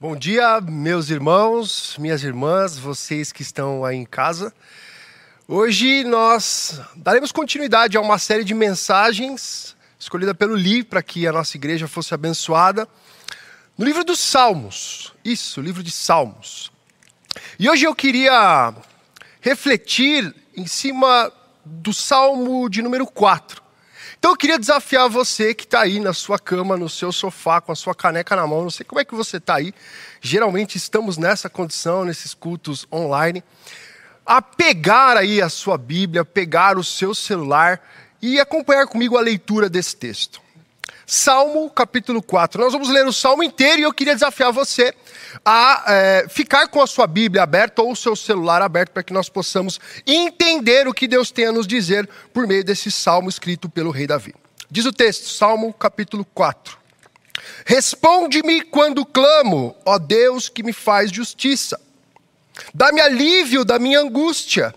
Bom dia, meus irmãos, minhas irmãs, vocês que estão aí em casa. Hoje nós daremos continuidade a uma série de mensagens escolhida pelo Li para que a nossa igreja fosse abençoada no livro dos Salmos. Isso, livro de Salmos. E hoje eu queria refletir em cima do Salmo de número 4. Então eu queria desafiar você que está aí na sua cama, no seu sofá, com a sua caneca na mão, não sei como é que você está aí. Geralmente estamos nessa condição, nesses cultos online, a pegar aí a sua Bíblia, pegar o seu celular e acompanhar comigo a leitura desse texto. Salmo capítulo 4. Nós vamos ler o salmo inteiro e eu queria desafiar você a é, ficar com a sua Bíblia aberta ou o seu celular aberto para que nós possamos entender o que Deus tem a nos dizer por meio desse salmo escrito pelo rei Davi. Diz o texto, Salmo capítulo 4. Responde-me quando clamo, ó Deus que me faz justiça. Dá-me alívio da minha angústia.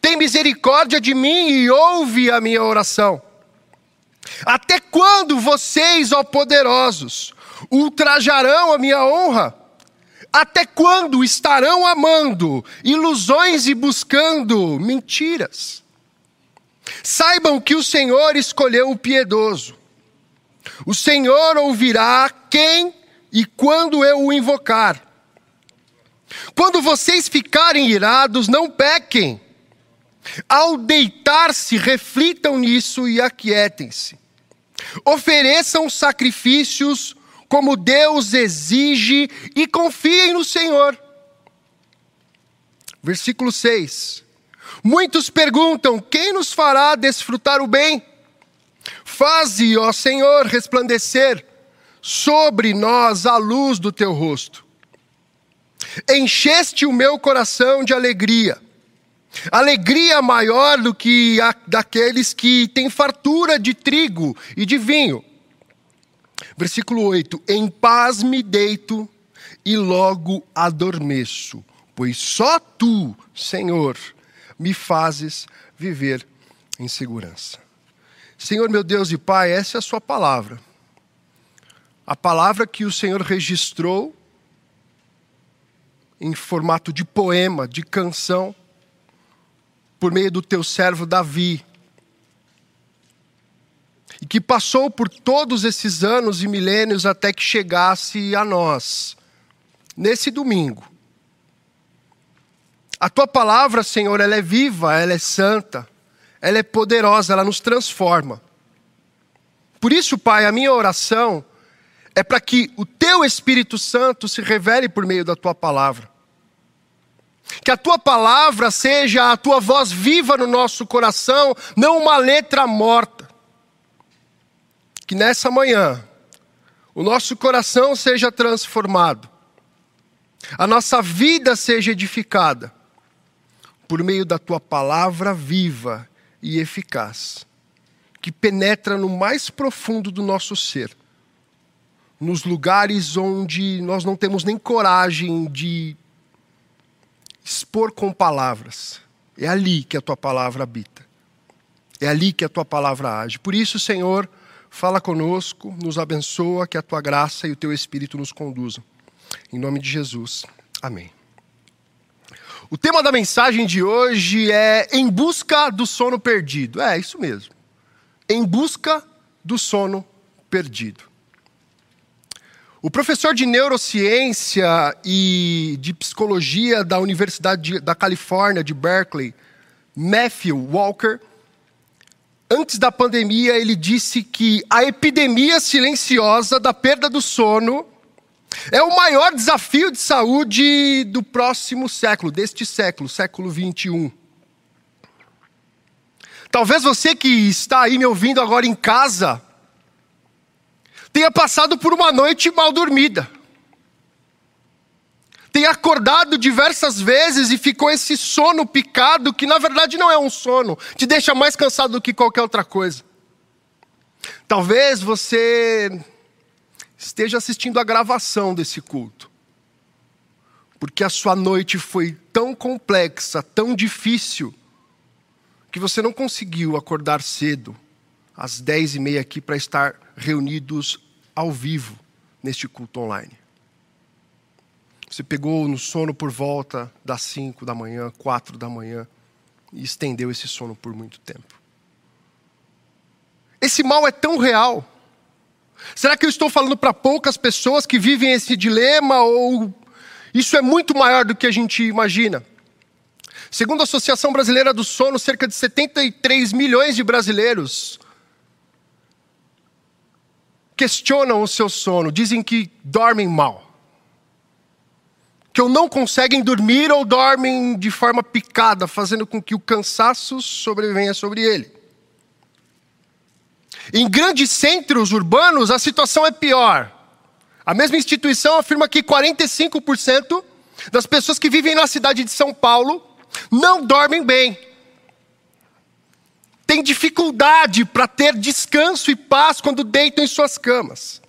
Tem misericórdia de mim e ouve a minha oração. Até quando vocês, ó poderosos, ultrajarão a minha honra? Até quando estarão amando ilusões e buscando mentiras? Saibam que o Senhor escolheu o piedoso. O Senhor ouvirá quem e quando eu o invocar. Quando vocês ficarem irados, não pequem. Ao deitar-se, reflitam nisso e aquietem-se. Ofereçam sacrifícios como Deus exige e confiem no Senhor. Versículo 6. Muitos perguntam: quem nos fará desfrutar o bem? Faze, ó Senhor, resplandecer sobre nós a luz do teu rosto. Encheste o meu coração de alegria Alegria maior do que a daqueles que têm fartura de trigo e de vinho. Versículo 8: Em paz me deito e logo adormeço, pois só tu, Senhor, me fazes viver em segurança. Senhor meu Deus e Pai, essa é a Sua palavra. A palavra que o Senhor registrou em formato de poema, de canção, por meio do teu servo Davi, e que passou por todos esses anos e milênios até que chegasse a nós, nesse domingo. A tua palavra, Senhor, ela é viva, ela é santa, ela é poderosa, ela nos transforma. Por isso, Pai, a minha oração é para que o teu Espírito Santo se revele por meio da tua palavra. Que a tua palavra seja a tua voz viva no nosso coração, não uma letra morta. Que nessa manhã o nosso coração seja transformado, a nossa vida seja edificada por meio da tua palavra viva e eficaz, que penetra no mais profundo do nosso ser, nos lugares onde nós não temos nem coragem de expor com palavras. É ali que a tua palavra habita. É ali que a tua palavra age. Por isso, Senhor, fala conosco, nos abençoa, que a tua graça e o teu espírito nos conduzam. Em nome de Jesus. Amém. O tema da mensagem de hoje é Em Busca do Sono Perdido. É, isso mesmo. Em busca do sono perdido. O professor de neurociência e de psicologia da Universidade da Califórnia, de Berkeley, Matthew Walker, antes da pandemia, ele disse que a epidemia silenciosa da perda do sono é o maior desafio de saúde do próximo século, deste século, século 21. Talvez você que está aí me ouvindo agora em casa, tenha passado por uma noite mal dormida, tenha acordado diversas vezes e ficou esse sono picado, que na verdade não é um sono, te deixa mais cansado do que qualquer outra coisa. Talvez você esteja assistindo a gravação desse culto, porque a sua noite foi tão complexa, tão difícil, que você não conseguiu acordar cedo, às dez e meia aqui, para estar reunidos ao vivo neste culto online. Você pegou no sono por volta das 5 da manhã, 4 da manhã e estendeu esse sono por muito tempo. Esse mal é tão real. Será que eu estou falando para poucas pessoas que vivem esse dilema ou isso é muito maior do que a gente imagina? Segundo a Associação Brasileira do Sono, cerca de 73 milhões de brasileiros questionam o seu sono, dizem que dormem mal. Que não conseguem dormir ou dormem de forma picada, fazendo com que o cansaço sobrevenha sobre ele. Em grandes centros urbanos, a situação é pior. A mesma instituição afirma que 45% das pessoas que vivem na cidade de São Paulo não dormem bem. Têm dificuldade para ter descanso e paz quando deitam em suas camas.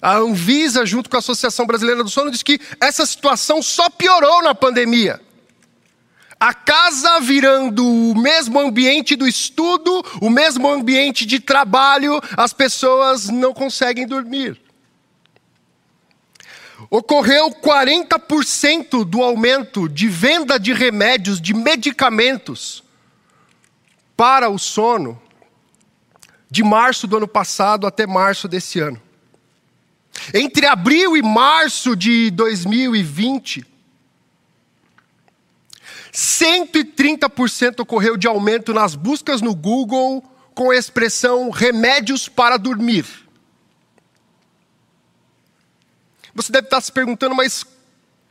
A Anvisa, junto com a Associação Brasileira do Sono, diz que essa situação só piorou na pandemia. A casa virando o mesmo ambiente do estudo, o mesmo ambiente de trabalho, as pessoas não conseguem dormir. Ocorreu 40% do aumento de venda de remédios, de medicamentos para o sono, de março do ano passado até março desse ano. Entre abril e março de 2020, 130% ocorreu de aumento nas buscas no Google com a expressão remédios para dormir. Você deve estar se perguntando, mas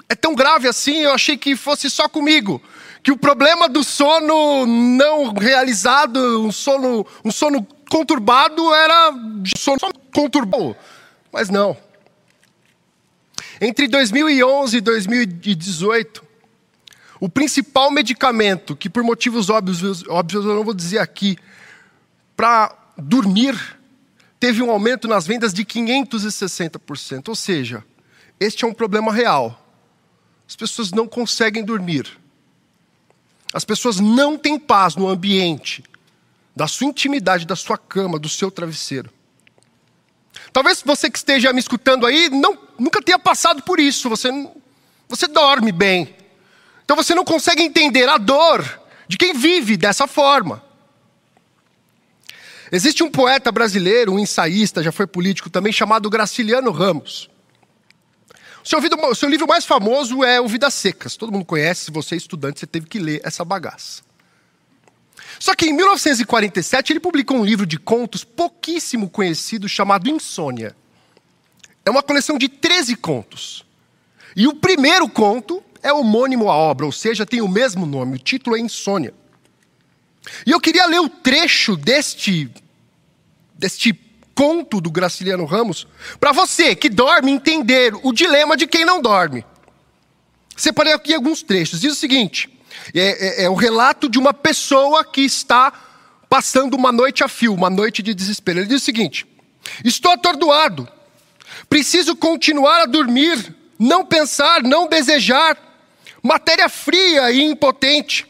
é tão grave assim? Eu achei que fosse só comigo. Que o problema do sono não realizado, um sono, um sono conturbado, era sono conturbado. Mas não. Entre 2011 e 2018, o principal medicamento, que por motivos óbvios, óbvios eu não vou dizer aqui, para dormir, teve um aumento nas vendas de 560%. Ou seja, este é um problema real. As pessoas não conseguem dormir. As pessoas não têm paz no ambiente da sua intimidade, da sua cama, do seu travesseiro. Talvez você que esteja me escutando aí não, nunca tenha passado por isso. Você, você dorme bem. Então você não consegue entender a dor de quem vive dessa forma. Existe um poeta brasileiro, um ensaísta, já foi político também, chamado Graciliano Ramos. Seu, seu livro mais famoso é O Vidas Secas. Todo mundo conhece, se você é estudante, você teve que ler essa bagaça. Só que em 1947 ele publicou um livro de contos pouquíssimo conhecido chamado Insônia. É uma coleção de 13 contos. E o primeiro conto é homônimo à obra, ou seja, tem o mesmo nome, o título é Insônia. E eu queria ler o trecho deste, deste conto do Graciliano Ramos, para você que dorme entender o dilema de quem não dorme. Separei aqui alguns trechos. Diz o seguinte: é, é, é o relato de uma pessoa que está passando uma noite a fio, uma noite de desespero. Ele diz o seguinte: Estou atordoado, preciso continuar a dormir, não pensar, não desejar, matéria fria e impotente.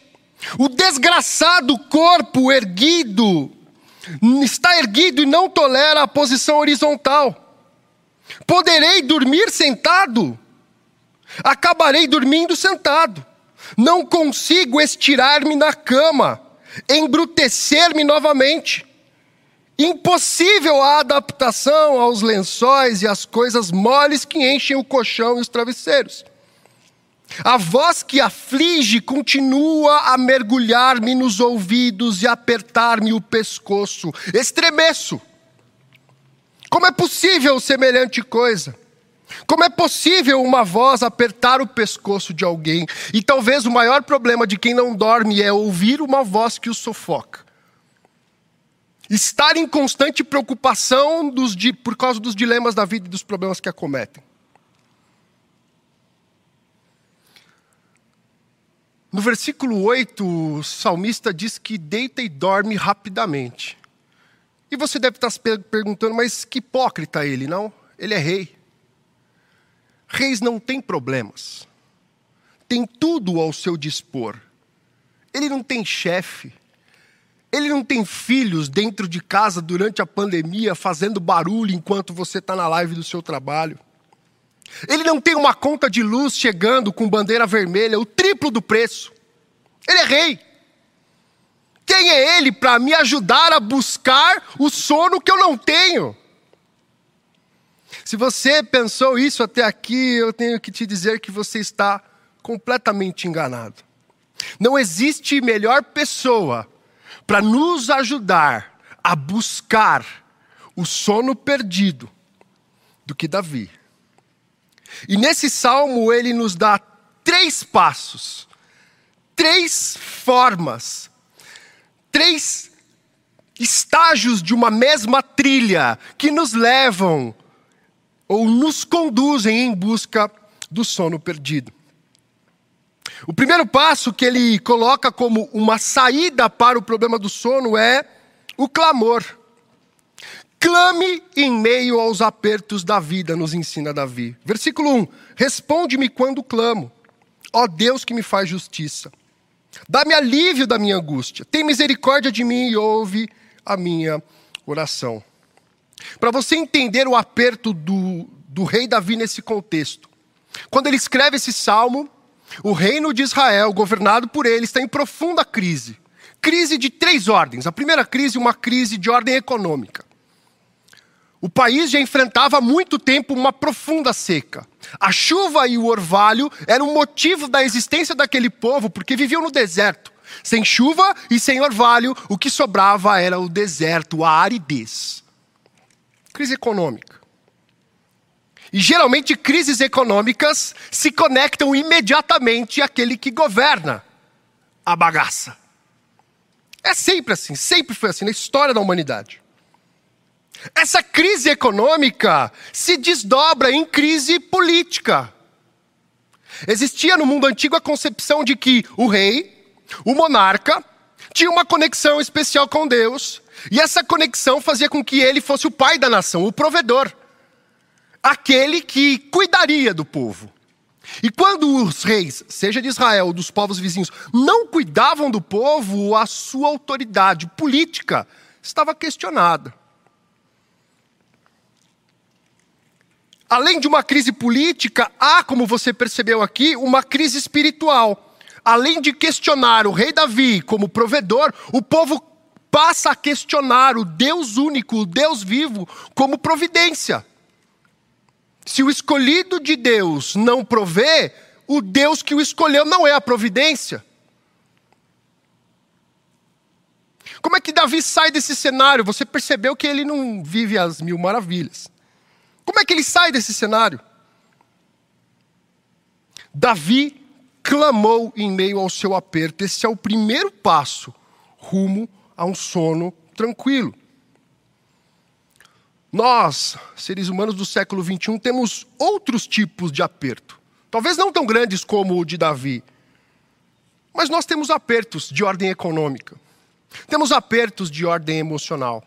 O desgraçado corpo erguido está erguido e não tolera a posição horizontal. Poderei dormir sentado? Acabarei dormindo sentado. Não consigo estirar-me na cama, embrutecer-me novamente. Impossível a adaptação aos lençóis e às coisas moles que enchem o colchão e os travesseiros. A voz que aflige continua a mergulhar-me nos ouvidos e apertar-me o pescoço. Estremeço. Como é possível semelhante coisa? Como é possível uma voz apertar o pescoço de alguém? E talvez o maior problema de quem não dorme é ouvir uma voz que o sufoca. Estar em constante preocupação dos, por causa dos dilemas da vida e dos problemas que acometem. No versículo 8, o salmista diz que deita e dorme rapidamente. E você deve estar se perguntando, mas que hipócrita ele, não? Ele é rei. Reis não têm problemas. Tem tudo ao seu dispor. Ele não tem chefe. Ele não tem filhos dentro de casa durante a pandemia fazendo barulho enquanto você está na live do seu trabalho. Ele não tem uma conta de luz chegando com bandeira vermelha, o triplo do preço. Ele é rei. Quem é ele para me ajudar a buscar o sono que eu não tenho? Se você pensou isso até aqui, eu tenho que te dizer que você está completamente enganado. Não existe melhor pessoa para nos ajudar a buscar o sono perdido do que Davi. E nesse salmo ele nos dá três passos, três formas, três estágios de uma mesma trilha que nos levam ou nos conduzem em busca do sono perdido. O primeiro passo que ele coloca como uma saída para o problema do sono é o clamor. Clame em meio aos apertos da vida, nos ensina Davi. Versículo 1: Responde-me quando clamo, ó Deus que me faz justiça. Dá-me alívio da minha angústia. Tem misericórdia de mim e ouve a minha oração. Para você entender o aperto do, do rei Davi nesse contexto, quando ele escreve esse salmo, o reino de Israel, governado por ele, está em profunda crise. Crise de três ordens. A primeira crise, uma crise de ordem econômica. O país já enfrentava há muito tempo uma profunda seca. A chuva e o orvalho eram o motivo da existência daquele povo, porque viviam no deserto. Sem chuva e sem orvalho, o que sobrava era o deserto, a aridez. Crise econômica. E geralmente crises econômicas se conectam imediatamente àquele que governa a bagaça. É sempre assim, sempre foi assim na história da humanidade. Essa crise econômica se desdobra em crise política. Existia no mundo antigo a concepção de que o rei, o monarca, tinha uma conexão especial com Deus, e essa conexão fazia com que ele fosse o pai da nação, o provedor, aquele que cuidaria do povo. E quando os reis, seja de Israel ou dos povos vizinhos, não cuidavam do povo, a sua autoridade política estava questionada. Além de uma crise política, há, como você percebeu aqui, uma crise espiritual. Além de questionar o rei Davi como provedor, o povo passa a questionar o Deus único, o Deus vivo, como providência. Se o escolhido de Deus não provê, o Deus que o escolheu não é a providência. Como é que Davi sai desse cenário? Você percebeu que ele não vive as mil maravilhas. Como é que ele sai desse cenário? Davi clamou em meio ao seu aperto. Esse é o primeiro passo rumo a um sono tranquilo. Nós, seres humanos do século XXI, temos outros tipos de aperto. Talvez não tão grandes como o de Davi, mas nós temos apertos de ordem econômica, temos apertos de ordem emocional,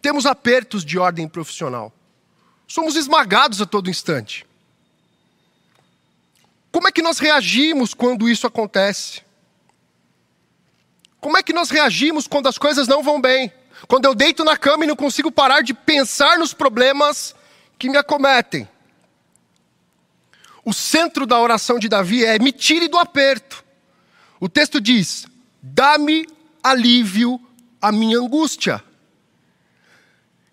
temos apertos de ordem profissional. Somos esmagados a todo instante. Como é que nós reagimos quando isso acontece? Como é que nós reagimos quando as coisas não vão bem? Quando eu deito na cama e não consigo parar de pensar nos problemas que me acometem? O centro da oração de Davi é: me tire do aperto. O texto diz: dá-me alívio à minha angústia.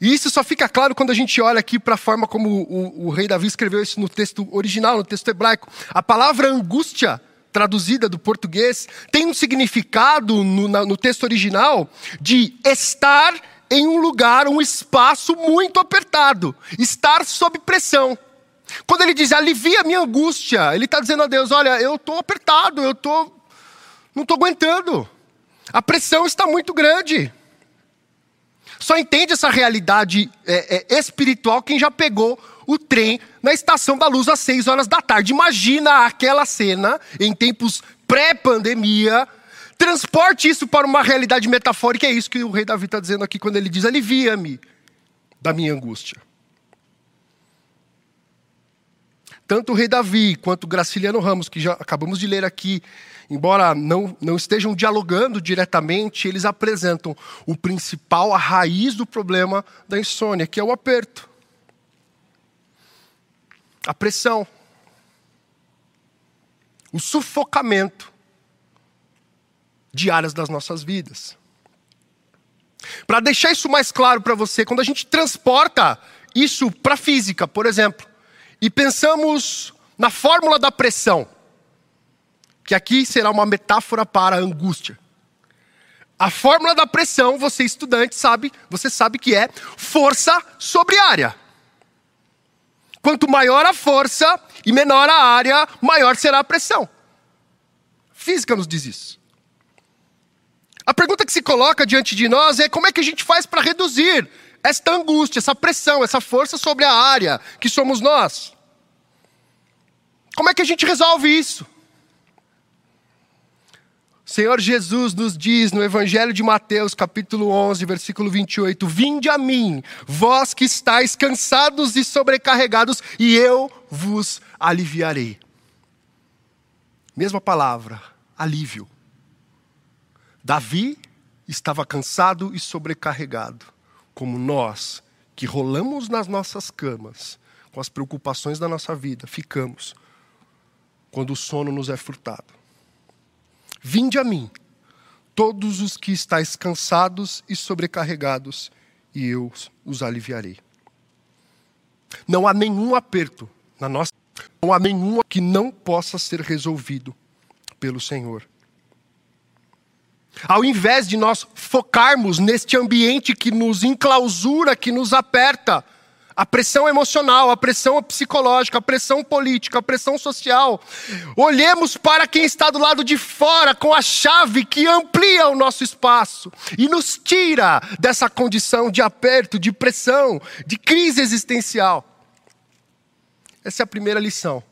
E isso só fica claro quando a gente olha aqui para a forma como o, o, rei Davi escreveu isso no texto original, no texto hebraico. A palavra angústia, traduzida do português, tem um significado no, no texto original de estar em um lugar, um espaço muito apertado, estar sob pressão. Quando ele diz alivia a minha angústia, ele está dizendo a Deus: olha, eu estou apertado, eu tô, não estou aguentando, a pressão está muito grande. Só entende essa realidade é, é, espiritual quem já pegou o trem na estação da luz às seis horas da tarde. Imagina aquela cena em tempos pré-pandemia. Transporte isso para uma realidade metafórica. É isso que o rei Davi está dizendo aqui quando ele diz: alivia-me da minha angústia. Tanto o rei Davi quanto o Graciliano Ramos, que já acabamos de ler aqui, embora não, não estejam dialogando diretamente, eles apresentam o principal, a raiz do problema da insônia, que é o aperto. a pressão, o sufocamento de áreas das nossas vidas. Para deixar isso mais claro para você, quando a gente transporta isso para a física, por exemplo, e pensamos na fórmula da pressão, que aqui será uma metáfora para a angústia. A fórmula da pressão, você estudante sabe, você sabe que é força sobre área. Quanto maior a força e menor a área, maior será a pressão. Física nos diz isso. A pergunta que se coloca diante de nós é como é que a gente faz para reduzir esta angústia, essa pressão, essa força sobre a área que somos nós? Como é que a gente resolve isso? Senhor Jesus nos diz no Evangelho de Mateus, capítulo 11, versículo 28, Vinde a mim, vós que estáis cansados e sobrecarregados, e eu vos aliviarei. Mesma palavra, alívio. Davi estava cansado e sobrecarregado, como nós, que rolamos nas nossas camas, com as preocupações da nossa vida, ficamos, quando o sono nos é furtado. Vinde a mim, todos os que estáis cansados e sobrecarregados, e eu os aliviarei. Não há nenhum aperto na nossa, não há nenhum que não possa ser resolvido pelo Senhor. Ao invés de nós focarmos neste ambiente que nos enclausura, que nos aperta, a pressão emocional, a pressão psicológica, a pressão política, a pressão social. Olhemos para quem está do lado de fora com a chave que amplia o nosso espaço e nos tira dessa condição de aperto, de pressão, de crise existencial. Essa é a primeira lição.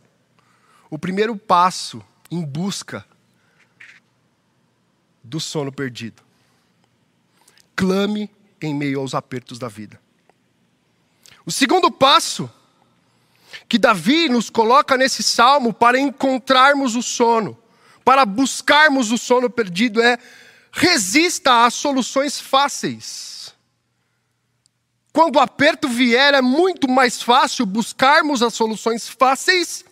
O primeiro passo em busca do sono perdido. Clame em meio aos apertos da vida. O segundo passo que Davi nos coloca nesse salmo para encontrarmos o sono, para buscarmos o sono perdido, é resista às soluções fáceis. Quando o aperto vier, é muito mais fácil buscarmos as soluções fáceis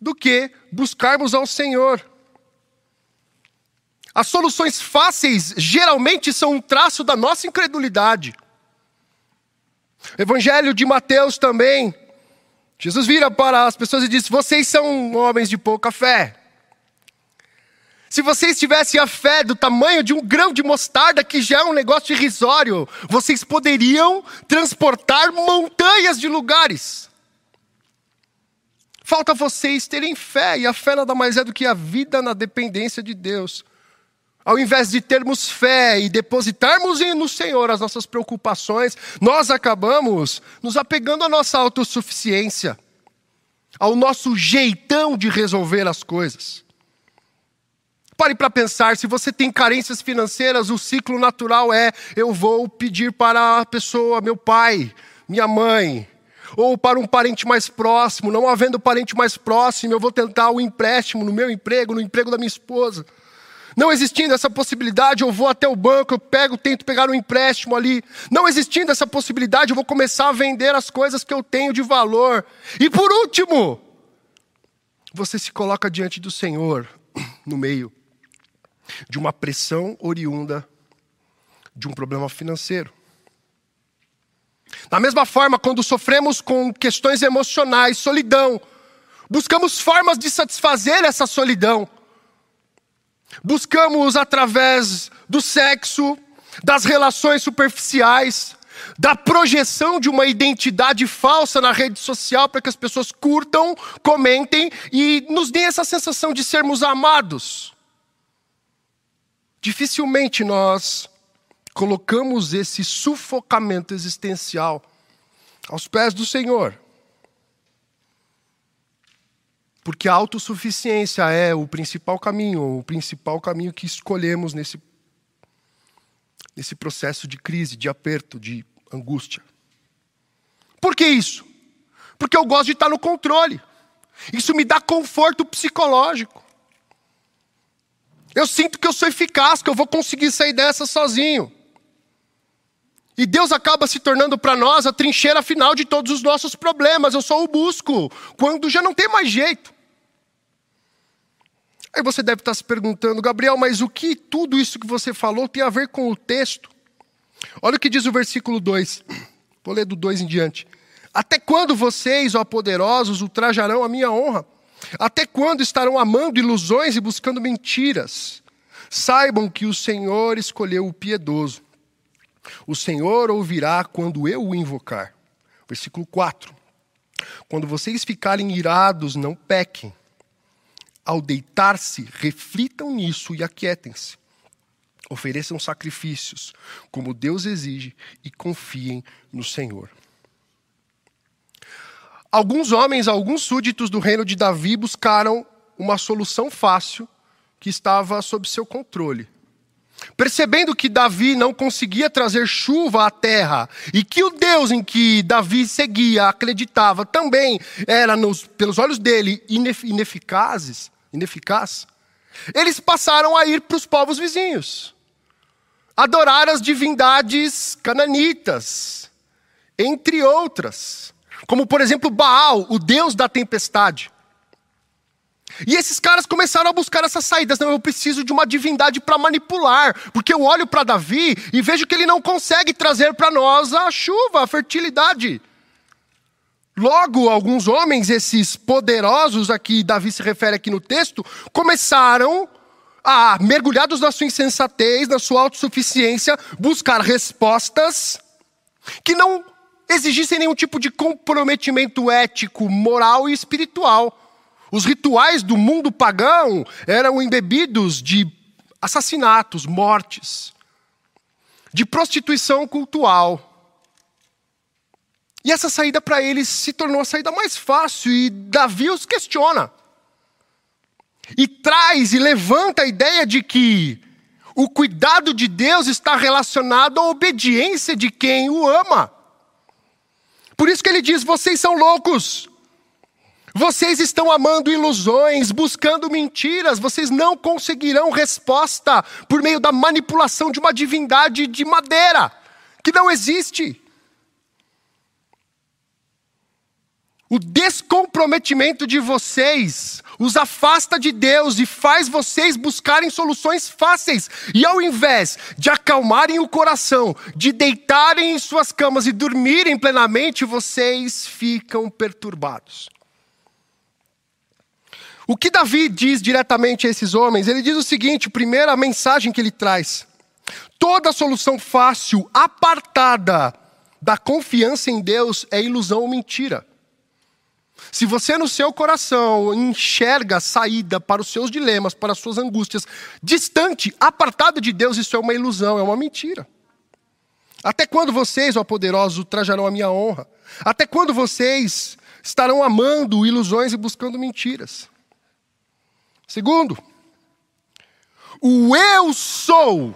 do que buscarmos ao Senhor. As soluções fáceis geralmente são um traço da nossa incredulidade. Evangelho de Mateus também. Jesus vira para as pessoas e diz: Vocês são homens de pouca fé. Se vocês tivessem a fé do tamanho de um grão de mostarda, que já é um negócio irrisório, vocês poderiam transportar montanhas de lugares. Falta vocês terem fé, e a fé nada mais é do que a vida na dependência de Deus. Ao invés de termos fé e depositarmos no Senhor as nossas preocupações, nós acabamos nos apegando à nossa autossuficiência, ao nosso jeitão de resolver as coisas. Pare para pensar, se você tem carências financeiras, o ciclo natural é: eu vou pedir para a pessoa, meu pai, minha mãe, ou para um parente mais próximo. Não havendo parente mais próximo, eu vou tentar o um empréstimo no meu emprego, no emprego da minha esposa. Não existindo essa possibilidade, eu vou até o banco, eu pego, tento pegar um empréstimo ali. Não existindo essa possibilidade, eu vou começar a vender as coisas que eu tenho de valor. E por último, você se coloca diante do Senhor no meio de uma pressão oriunda de um problema financeiro. Da mesma forma, quando sofremos com questões emocionais, solidão, buscamos formas de satisfazer essa solidão. Buscamos através do sexo, das relações superficiais, da projeção de uma identidade falsa na rede social para que as pessoas curtam, comentem e nos deem essa sensação de sermos amados. Dificilmente nós colocamos esse sufocamento existencial aos pés do Senhor. Porque a autossuficiência é o principal caminho, o principal caminho que escolhemos nesse, nesse processo de crise, de aperto, de angústia. Por que isso? Porque eu gosto de estar no controle. Isso me dá conforto psicológico. Eu sinto que eu sou eficaz, que eu vou conseguir sair dessa sozinho. E Deus acaba se tornando para nós a trincheira final de todos os nossos problemas. Eu só o busco quando já não tem mais jeito. Aí você deve estar se perguntando, Gabriel, mas o que tudo isso que você falou tem a ver com o texto? Olha o que diz o versículo 2. Vou ler do 2 em diante. Até quando vocês, ó poderosos, ultrajarão a minha honra? Até quando estarão amando ilusões e buscando mentiras? Saibam que o Senhor escolheu o piedoso. O Senhor ouvirá quando eu o invocar. Versículo 4. Quando vocês ficarem irados, não pequem. Ao deitar-se, reflitam nisso e aquietem-se. Ofereçam sacrifícios, como Deus exige, e confiem no Senhor. Alguns homens, alguns súditos do reino de Davi buscaram uma solução fácil que estava sob seu controle. Percebendo que Davi não conseguia trazer chuva à terra e que o Deus em que Davi seguia, acreditava, também era, nos, pelos olhos dele, ineficazes, ineficaz, eles passaram a ir para os povos vizinhos, adorar as divindades cananitas, entre outras como por exemplo Baal, o deus da tempestade. E esses caras começaram a buscar essas saídas. Não, eu preciso de uma divindade para manipular, porque eu olho para Davi e vejo que ele não consegue trazer para nós a chuva, a fertilidade. Logo, alguns homens, esses poderosos a que Davi se refere aqui no texto, começaram a, mergulhados na sua insensatez, na sua autossuficiência, buscar respostas que não exigissem nenhum tipo de comprometimento ético, moral e espiritual. Os rituais do mundo pagão eram embebidos de assassinatos, mortes, de prostituição cultural. E essa saída para eles se tornou a saída mais fácil, e Davi os questiona. E traz e levanta a ideia de que o cuidado de Deus está relacionado à obediência de quem o ama. Por isso que ele diz: vocês são loucos. Vocês estão amando ilusões, buscando mentiras, vocês não conseguirão resposta por meio da manipulação de uma divindade de madeira, que não existe. O descomprometimento de vocês os afasta de Deus e faz vocês buscarem soluções fáceis. E ao invés de acalmarem o coração, de deitarem em suas camas e dormirem plenamente, vocês ficam perturbados. O que Davi diz diretamente a esses homens? Ele diz o seguinte: primeira mensagem que ele traz. Toda solução fácil, apartada da confiança em Deus, é ilusão ou mentira. Se você no seu coração enxerga saída para os seus dilemas, para as suas angústias, distante, apartado de Deus, isso é uma ilusão, é uma mentira. Até quando vocês, ó poderosos, ultrajarão a minha honra? Até quando vocês estarão amando ilusões e buscando mentiras? Segundo, o eu sou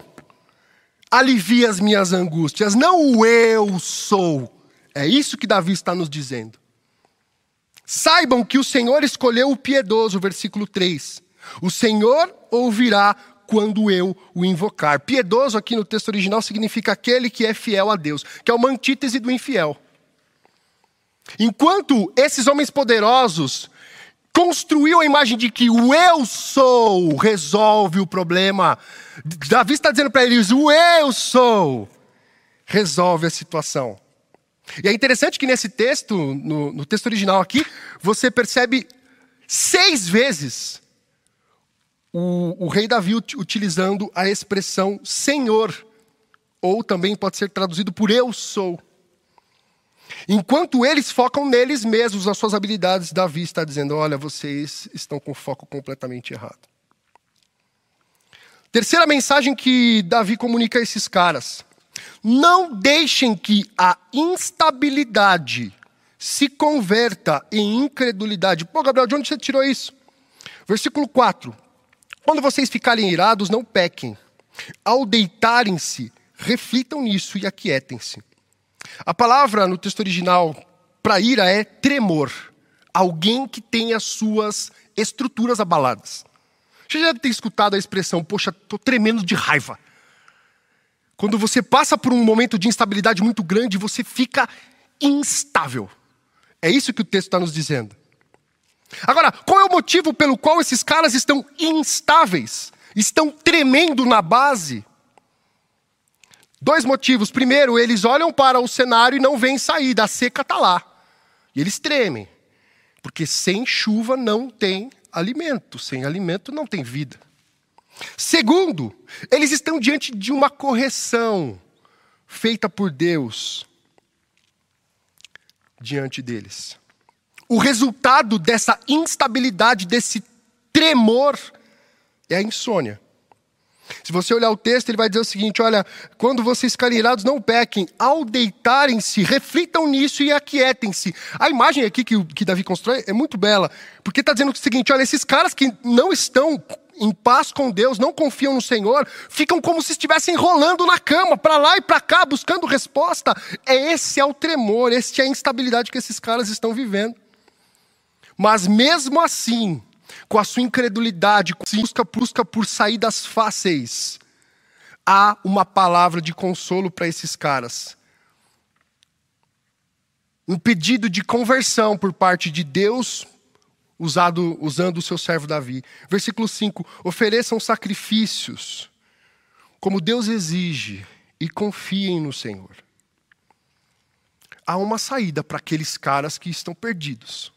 alivia as minhas angústias, não o eu sou. É isso que Davi está nos dizendo. Saibam que o Senhor escolheu o piedoso, versículo 3. O Senhor ouvirá quando eu o invocar. Piedoso aqui no texto original significa aquele que é fiel a Deus, que é uma antítese do infiel. Enquanto esses homens poderosos construíam a imagem de que o eu sou resolve o problema, Davi está dizendo para eles: o eu sou resolve a situação. E é interessante que nesse texto, no, no texto original aqui, você percebe seis vezes o, o, rei Davi utilizando a expressão Senhor, ou também pode ser traduzido por Eu sou. Enquanto eles focam neles mesmos, nas suas habilidades, Davi está dizendo: Olha, vocês estão com foco completamente errado. Terceira mensagem que Davi comunica a esses caras. Não deixem que a instabilidade se converta em incredulidade. Pô, Gabriel, de onde você tirou isso? Versículo 4. Quando vocês ficarem irados, não pequem. Ao deitarem-se, reflitam nisso e aquietem-se. A palavra no texto original para ira é tremor. Alguém que tem as suas estruturas abaladas. Você já deve ter escutado a expressão, poxa, estou tremendo de raiva. Quando você passa por um momento de instabilidade muito grande, você fica instável. É isso que o texto está nos dizendo. Agora, qual é o motivo pelo qual esses caras estão instáveis? Estão tremendo na base? Dois motivos. Primeiro, eles olham para o cenário e não veem saída, a seca está lá. E eles tremem. Porque sem chuva não tem alimento, sem alimento não tem vida. Segundo, eles estão diante de uma correção feita por Deus diante deles. O resultado dessa instabilidade, desse tremor, é a insônia. Se você olhar o texto, ele vai dizer o seguinte: olha, quando vocês ficarem irados, não pequem. Ao deitarem-se, reflitam nisso e aquietem-se. A imagem aqui que, que Davi constrói é muito bela, porque está dizendo o seguinte: olha, esses caras que não estão em paz com Deus, não confiam no Senhor, ficam como se estivessem rolando na cama, para lá e para cá, buscando resposta. É esse é o tremor, esse é a instabilidade que esses caras estão vivendo. Mas mesmo assim, com a sua incredulidade, com a busca, busca por saídas fáceis, há uma palavra de consolo para esses caras. Um pedido de conversão por parte de Deus, usado, usando o seu servo Davi. Versículo 5: ofereçam sacrifícios, como Deus exige, e confiem no Senhor. Há uma saída para aqueles caras que estão perdidos.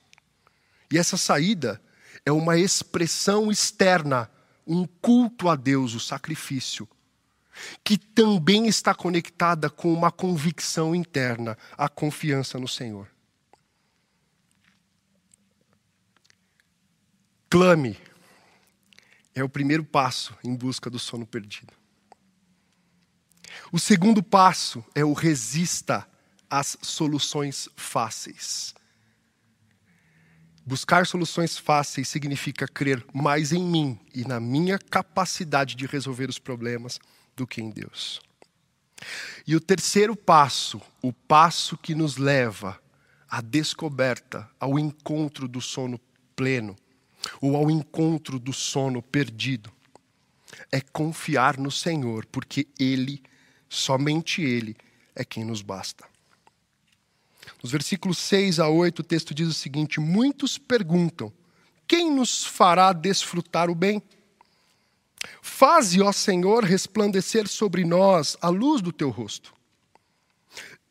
E essa saída é uma expressão externa, um culto a Deus, o sacrifício, que também está conectada com uma convicção interna, a confiança no Senhor. Clame é o primeiro passo em busca do sono perdido. O segundo passo é o resista às soluções fáceis. Buscar soluções fáceis significa crer mais em mim e na minha capacidade de resolver os problemas do que em Deus. E o terceiro passo, o passo que nos leva à descoberta, ao encontro do sono pleno, ou ao encontro do sono perdido, é confiar no Senhor, porque Ele, somente Ele, é quem nos basta. Nos versículos 6 a 8, o texto diz o seguinte: Muitos perguntam: Quem nos fará desfrutar o bem? Faze, ó Senhor, resplandecer sobre nós a luz do teu rosto.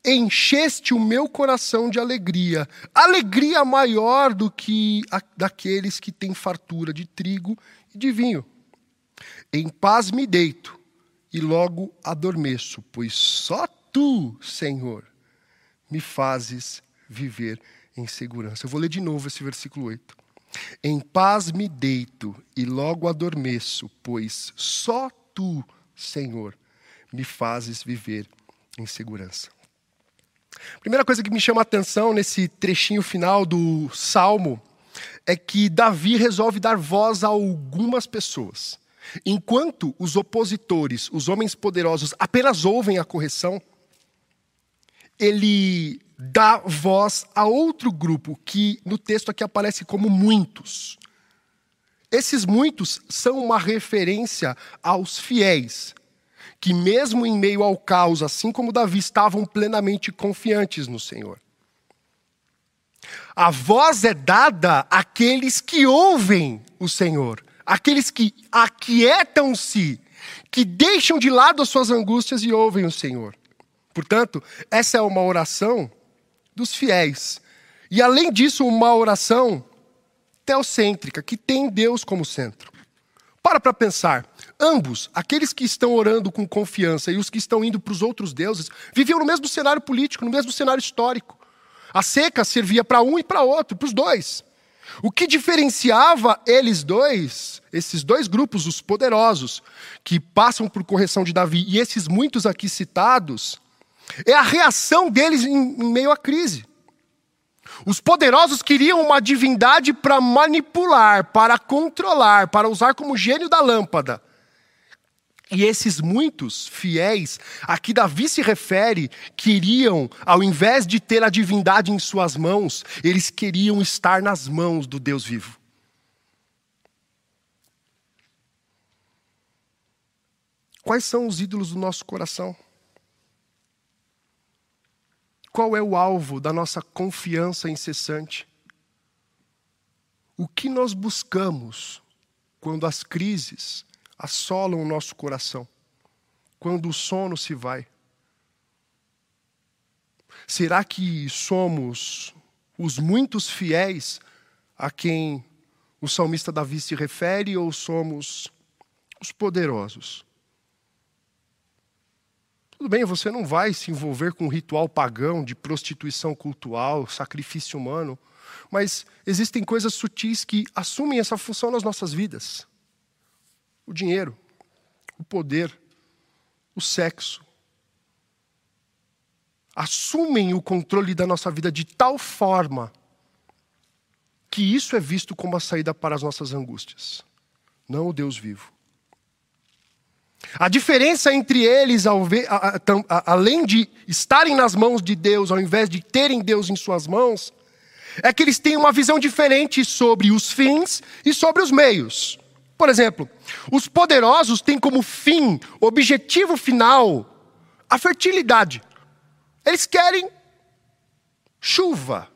Encheste o meu coração de alegria, alegria maior do que a daqueles que têm fartura de trigo e de vinho. Em paz me deito e logo adormeço, pois só tu, Senhor, me fazes viver em segurança. Eu vou ler de novo esse versículo 8. Em paz me deito e logo adormeço, pois só tu, Senhor, me fazes viver em segurança. Primeira coisa que me chama a atenção nesse trechinho final do salmo é que Davi resolve dar voz a algumas pessoas. Enquanto os opositores, os homens poderosos, apenas ouvem a correção, ele dá voz a outro grupo que no texto aqui aparece como muitos. Esses muitos são uma referência aos fiéis, que mesmo em meio ao caos, assim como Davi, estavam plenamente confiantes no Senhor. A voz é dada àqueles que ouvem o Senhor, aqueles que aquietam-se, que deixam de lado as suas angústias e ouvem o Senhor. Portanto, essa é uma oração dos fiéis. E além disso, uma oração teocêntrica, que tem Deus como centro. Para para pensar. Ambos, aqueles que estão orando com confiança e os que estão indo para os outros deuses, viviam no mesmo cenário político, no mesmo cenário histórico. A seca servia para um e para outro, para os dois. O que diferenciava eles dois, esses dois grupos, os poderosos, que passam por correção de Davi, e esses muitos aqui citados, é a reação deles em, em meio à crise. Os poderosos queriam uma divindade para manipular, para controlar, para usar como gênio da lâmpada. E esses muitos fiéis, a que Davi se refere, queriam, ao invés de ter a divindade em suas mãos, eles queriam estar nas mãos do Deus vivo. Quais são os ídolos do nosso coração? Qual é o alvo da nossa confiança incessante? O que nós buscamos quando as crises assolam o nosso coração? Quando o sono se vai? Será que somos os muitos fiéis a quem o salmista Davi se refere ou somos os poderosos? Tudo bem, você não vai se envolver com um ritual pagão de prostituição cultural, sacrifício humano, mas existem coisas sutis que assumem essa função nas nossas vidas: o dinheiro, o poder, o sexo. Assumem o controle da nossa vida de tal forma que isso é visto como a saída para as nossas angústias, não o Deus vivo. A diferença entre eles, além de estarem nas mãos de Deus, ao invés de terem Deus em suas mãos, é que eles têm uma visão diferente sobre os fins e sobre os meios. Por exemplo, os poderosos têm como fim, objetivo final, a fertilidade. Eles querem chuva,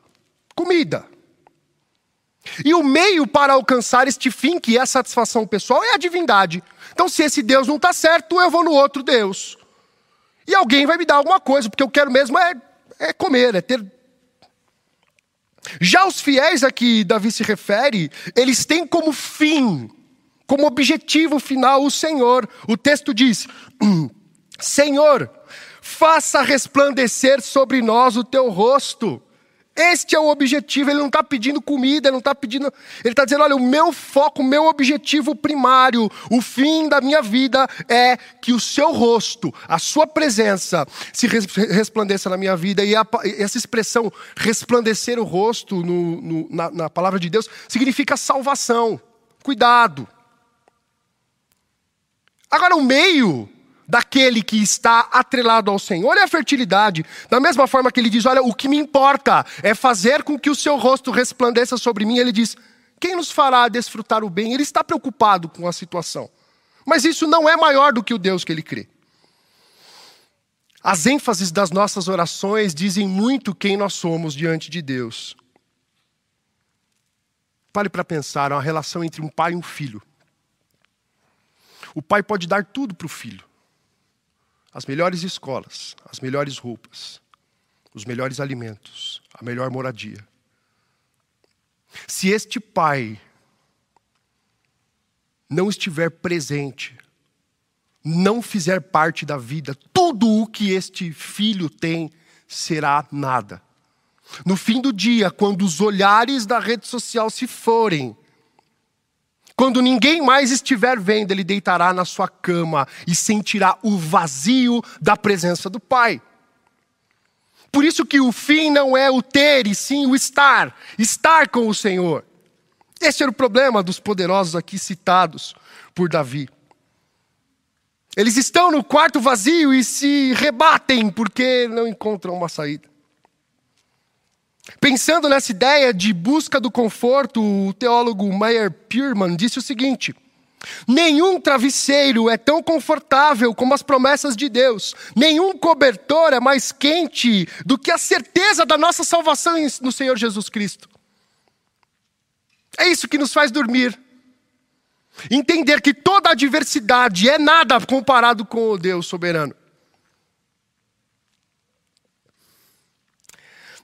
comida. E o meio para alcançar este fim, que é a satisfação pessoal, é a divindade. Então, se esse Deus não está certo, eu vou no outro Deus. E alguém vai me dar alguma coisa, porque eu quero mesmo é, é comer, é ter. Já os fiéis a que Davi se refere, eles têm como fim, como objetivo final o Senhor. O texto diz: Senhor, faça resplandecer sobre nós o teu rosto este é o objetivo, ele não está pedindo comida, ele não está pedindo. Ele está dizendo: olha, o meu foco, o meu objetivo primário, o fim da minha vida é que o seu rosto, a sua presença se resplandeça na minha vida. E a, essa expressão, resplandecer o rosto no, no, na, na palavra de Deus, significa salvação, cuidado. Agora, o meio daquele que está atrelado ao Senhor é a fertilidade. Da mesma forma que ele diz: Olha, o que me importa é fazer com que o seu rosto resplandeça sobre mim. Ele diz: Quem nos fará desfrutar o bem? Ele está preocupado com a situação. Mas isso não é maior do que o Deus que ele crê. As ênfases das nossas orações dizem muito quem nós somos diante de Deus. Pare para pensar, é uma relação entre um pai e um filho. O pai pode dar tudo para o filho as melhores escolas, as melhores roupas, os melhores alimentos, a melhor moradia. Se este pai não estiver presente, não fizer parte da vida, tudo o que este filho tem será nada. No fim do dia, quando os olhares da rede social se forem, quando ninguém mais estiver vendo, ele deitará na sua cama e sentirá o vazio da presença do Pai. Por isso que o fim não é o ter, e sim o estar, estar com o Senhor. Esse era o problema dos poderosos aqui citados por Davi. Eles estão no quarto vazio e se rebatem porque não encontram uma saída. Pensando nessa ideia de busca do conforto, o teólogo Meyer Pierman disse o seguinte: Nenhum travesseiro é tão confortável como as promessas de Deus. Nenhum cobertor é mais quente do que a certeza da nossa salvação no Senhor Jesus Cristo. É isso que nos faz dormir. Entender que toda adversidade é nada comparado com o Deus soberano.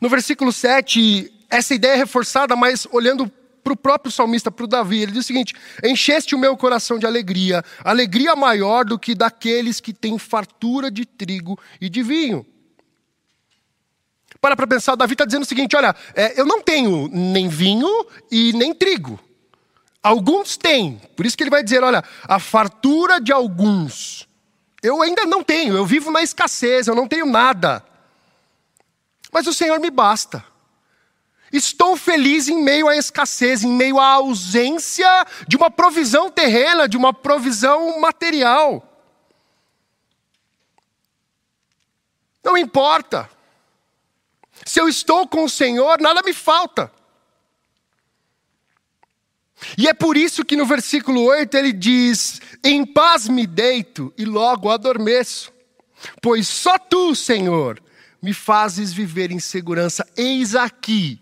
No versículo 7, essa ideia é reforçada, mas olhando para o próprio salmista, para o Davi, ele diz o seguinte: Encheste o meu coração de alegria, alegria maior do que daqueles que têm fartura de trigo e de vinho. Para para pensar, Davi está dizendo o seguinte: olha, é, eu não tenho nem vinho e nem trigo. Alguns têm, por isso que ele vai dizer: olha, a fartura de alguns. Eu ainda não tenho, eu vivo na escassez, eu não tenho nada mas o Senhor me basta. Estou feliz em meio à escassez, em meio à ausência de uma provisão terrena, de uma provisão material. Não importa. Se eu estou com o Senhor, nada me falta. E é por isso que no versículo 8 ele diz: Em paz me deito e logo adormeço, pois só tu, Senhor, me fazes viver em segurança. Eis aqui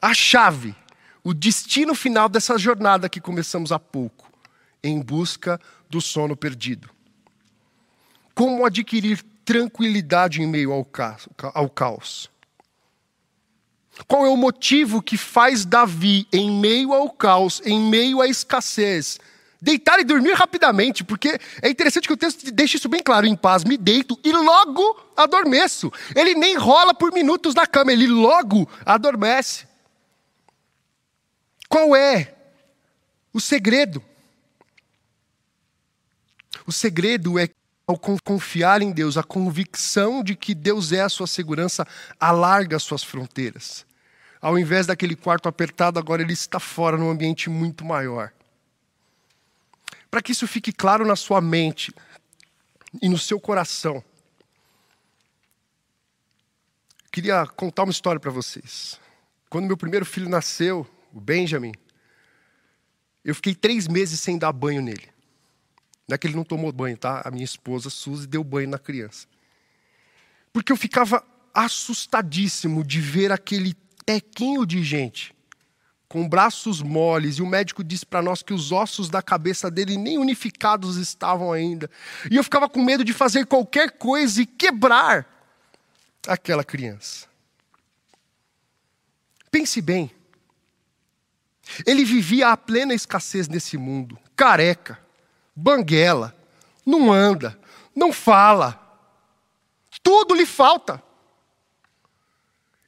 a chave, o destino final dessa jornada que começamos há pouco, em busca do sono perdido. Como adquirir tranquilidade em meio ao caos? Qual é o motivo que faz Davi, em meio ao caos, em meio à escassez, deitar e dormir rapidamente? Porque é interessante que o texto deixe isso bem claro: em paz me deito e logo adormeço. Ele nem rola por minutos na cama, ele logo adormece. Qual é o segredo? O segredo é ao confiar em Deus, a convicção de que Deus é a sua segurança alarga as suas fronteiras. Ao invés daquele quarto apertado, agora ele está fora num ambiente muito maior. Para que isso fique claro na sua mente e no seu coração, queria contar uma história para vocês. Quando meu primeiro filho nasceu, o Benjamin, eu fiquei três meses sem dar banho nele. Não é que ele não tomou banho, tá? A minha esposa, Suzy, deu banho na criança. Porque eu ficava assustadíssimo de ver aquele tequinho de gente, com braços moles, e o médico disse para nós que os ossos da cabeça dele nem unificados estavam ainda. E eu ficava com medo de fazer qualquer coisa e quebrar aquela criança. Pense bem. Ele vivia a plena escassez nesse mundo, careca, banguela, não anda, não fala, tudo lhe falta.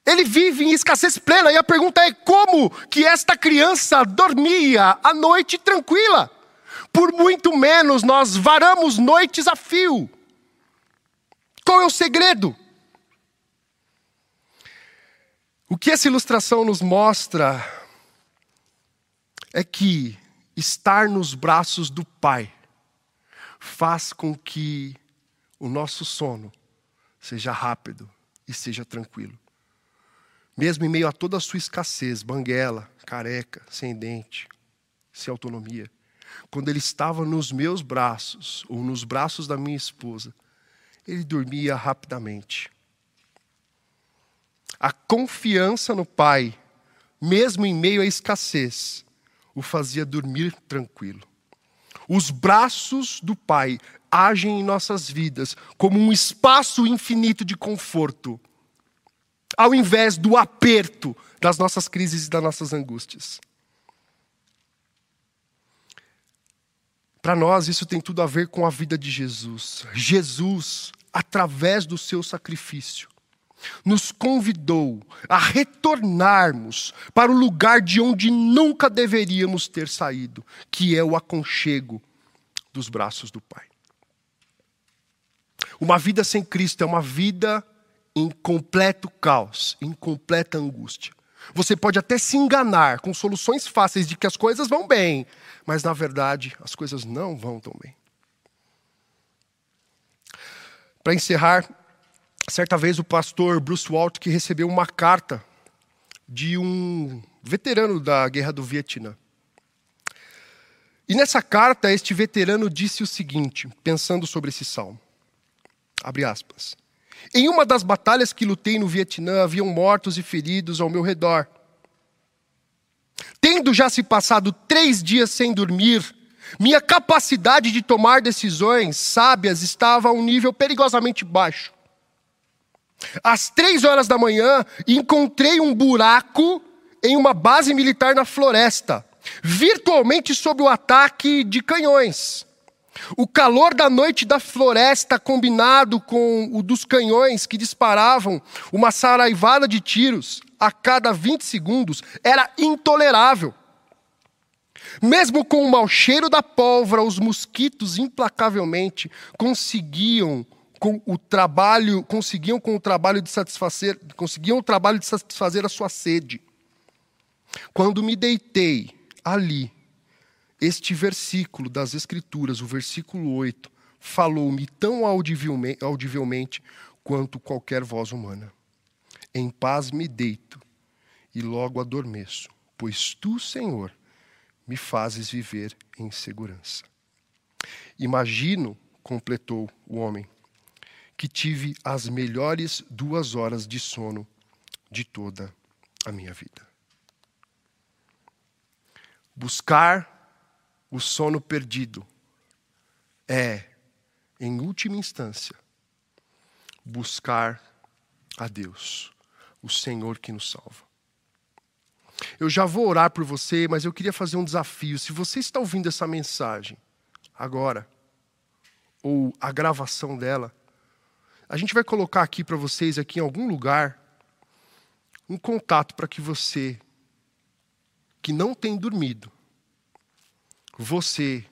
Ele vive em escassez plena e a pergunta é como que esta criança dormia a noite tranquila? Por muito menos nós varamos noites a fio. Qual é o segredo? O que essa ilustração nos mostra é que estar nos braços do Pai faz com que o nosso sono seja rápido e seja tranquilo mesmo em meio a toda a sua escassez, banguela, careca, sem dente, sem autonomia. Quando ele estava nos meus braços, ou nos braços da minha esposa, ele dormia rapidamente. A confiança no Pai, mesmo em meio à escassez, o fazia dormir tranquilo. Os braços do Pai agem em nossas vidas como um espaço infinito de conforto ao invés do aperto das nossas crises e das nossas angústias. Para nós, isso tem tudo a ver com a vida de Jesus. Jesus, através do seu sacrifício, nos convidou a retornarmos para o lugar de onde nunca deveríamos ter saído, que é o aconchego dos braços do Pai. Uma vida sem Cristo é uma vida em completo caos, em completa angústia. Você pode até se enganar com soluções fáceis de que as coisas vão bem, mas na verdade as coisas não vão tão bem. Para encerrar, certa vez o pastor Bruce Walt que recebeu uma carta de um veterano da guerra do Vietnã. E nessa carta, este veterano disse o seguinte, pensando sobre esse salmo. Abre aspas. Em uma das batalhas que lutei no Vietnã, haviam mortos e feridos ao meu redor. Tendo já se passado três dias sem dormir, minha capacidade de tomar decisões sábias estava a um nível perigosamente baixo. Às três horas da manhã, encontrei um buraco em uma base militar na floresta, virtualmente sob o ataque de canhões. O calor da noite da floresta, combinado com o dos canhões que disparavam uma saraivada de tiros a cada 20 segundos, era intolerável. Mesmo com o mau cheiro da pólvora, os mosquitos implacavelmente conseguiam com o trabalho, conseguiam com o trabalho de satisfazer, conseguiam o trabalho de satisfazer a sua sede. Quando me deitei ali, este versículo das Escrituras, o versículo 8, falou-me tão audivelmente quanto qualquer voz humana. Em paz me deito e logo adormeço, pois tu, Senhor, me fazes viver em segurança. Imagino, completou o homem, que tive as melhores duas horas de sono de toda a minha vida. Buscar o sono perdido é, em última instância, buscar a Deus, o Senhor que nos salva. Eu já vou orar por você, mas eu queria fazer um desafio. Se você está ouvindo essa mensagem agora, ou a gravação dela, a gente vai colocar aqui para vocês, aqui em algum lugar, um contato para que você, que não tem dormido, você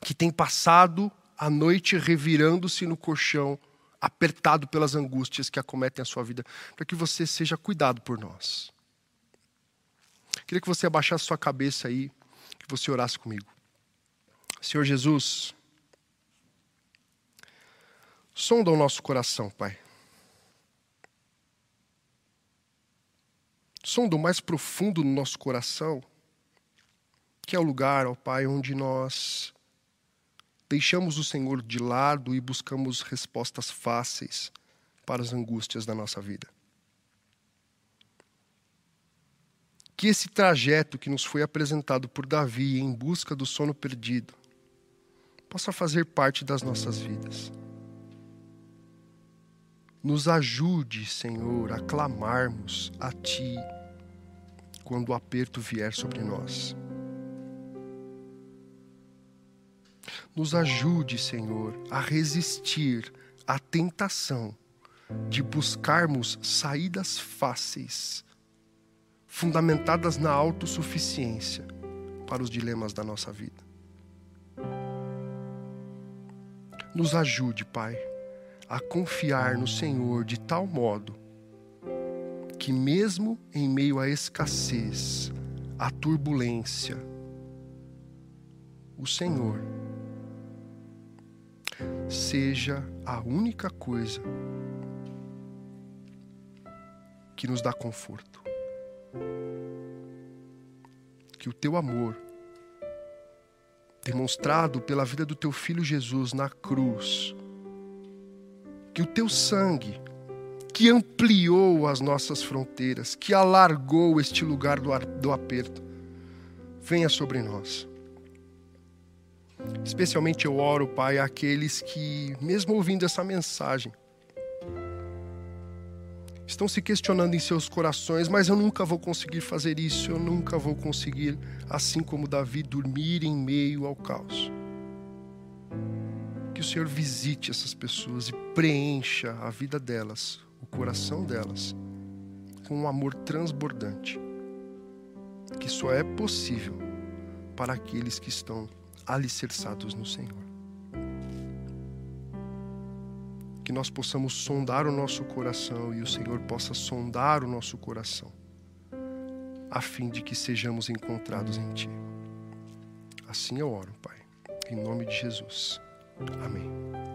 que tem passado a noite revirando-se no colchão, apertado pelas angústias que acometem a sua vida, para que você seja cuidado por nós. Queria que você abaixasse sua cabeça aí, que você orasse comigo. Senhor Jesus, sonda o nosso coração, Pai. Sonda o mais profundo no nosso coração, que é o lugar, ó Pai, onde nós deixamos o Senhor de lado e buscamos respostas fáceis para as angústias da nossa vida. Que esse trajeto que nos foi apresentado por Davi em busca do sono perdido possa fazer parte das nossas vidas. Nos ajude, Senhor, a clamarmos a Ti quando o aperto vier sobre nós. Nos ajude, Senhor, a resistir à tentação de buscarmos saídas fáceis, fundamentadas na autossuficiência para os dilemas da nossa vida. Nos ajude, Pai, a confiar no Senhor de tal modo que, mesmo em meio à escassez, à turbulência, o Senhor seja a única coisa que nos dá conforto. Que o teu amor, demonstrado pela vida do teu filho Jesus na cruz, que o teu sangue, que ampliou as nossas fronteiras, que alargou este lugar do, aperto, venha sobre nós Especialmente eu oro, Pai, àqueles que, mesmo ouvindo essa mensagem, estão se questionando em seus corações, mas eu nunca vou conseguir fazer isso, eu nunca vou conseguir, assim como Davi, dormir em meio ao caos. Que o Senhor visite essas pessoas e preencha a vida delas, o coração delas, com um amor transbordante, que só é possível para aqueles que estão alicerçados no Senhor. Que nós possamos sondar o nosso coração e o Senhor possa sondar o nosso coração, a fim de que sejamos encontrados em Ti. Assim eu oro, Pai, em nome de Jesus. Amém.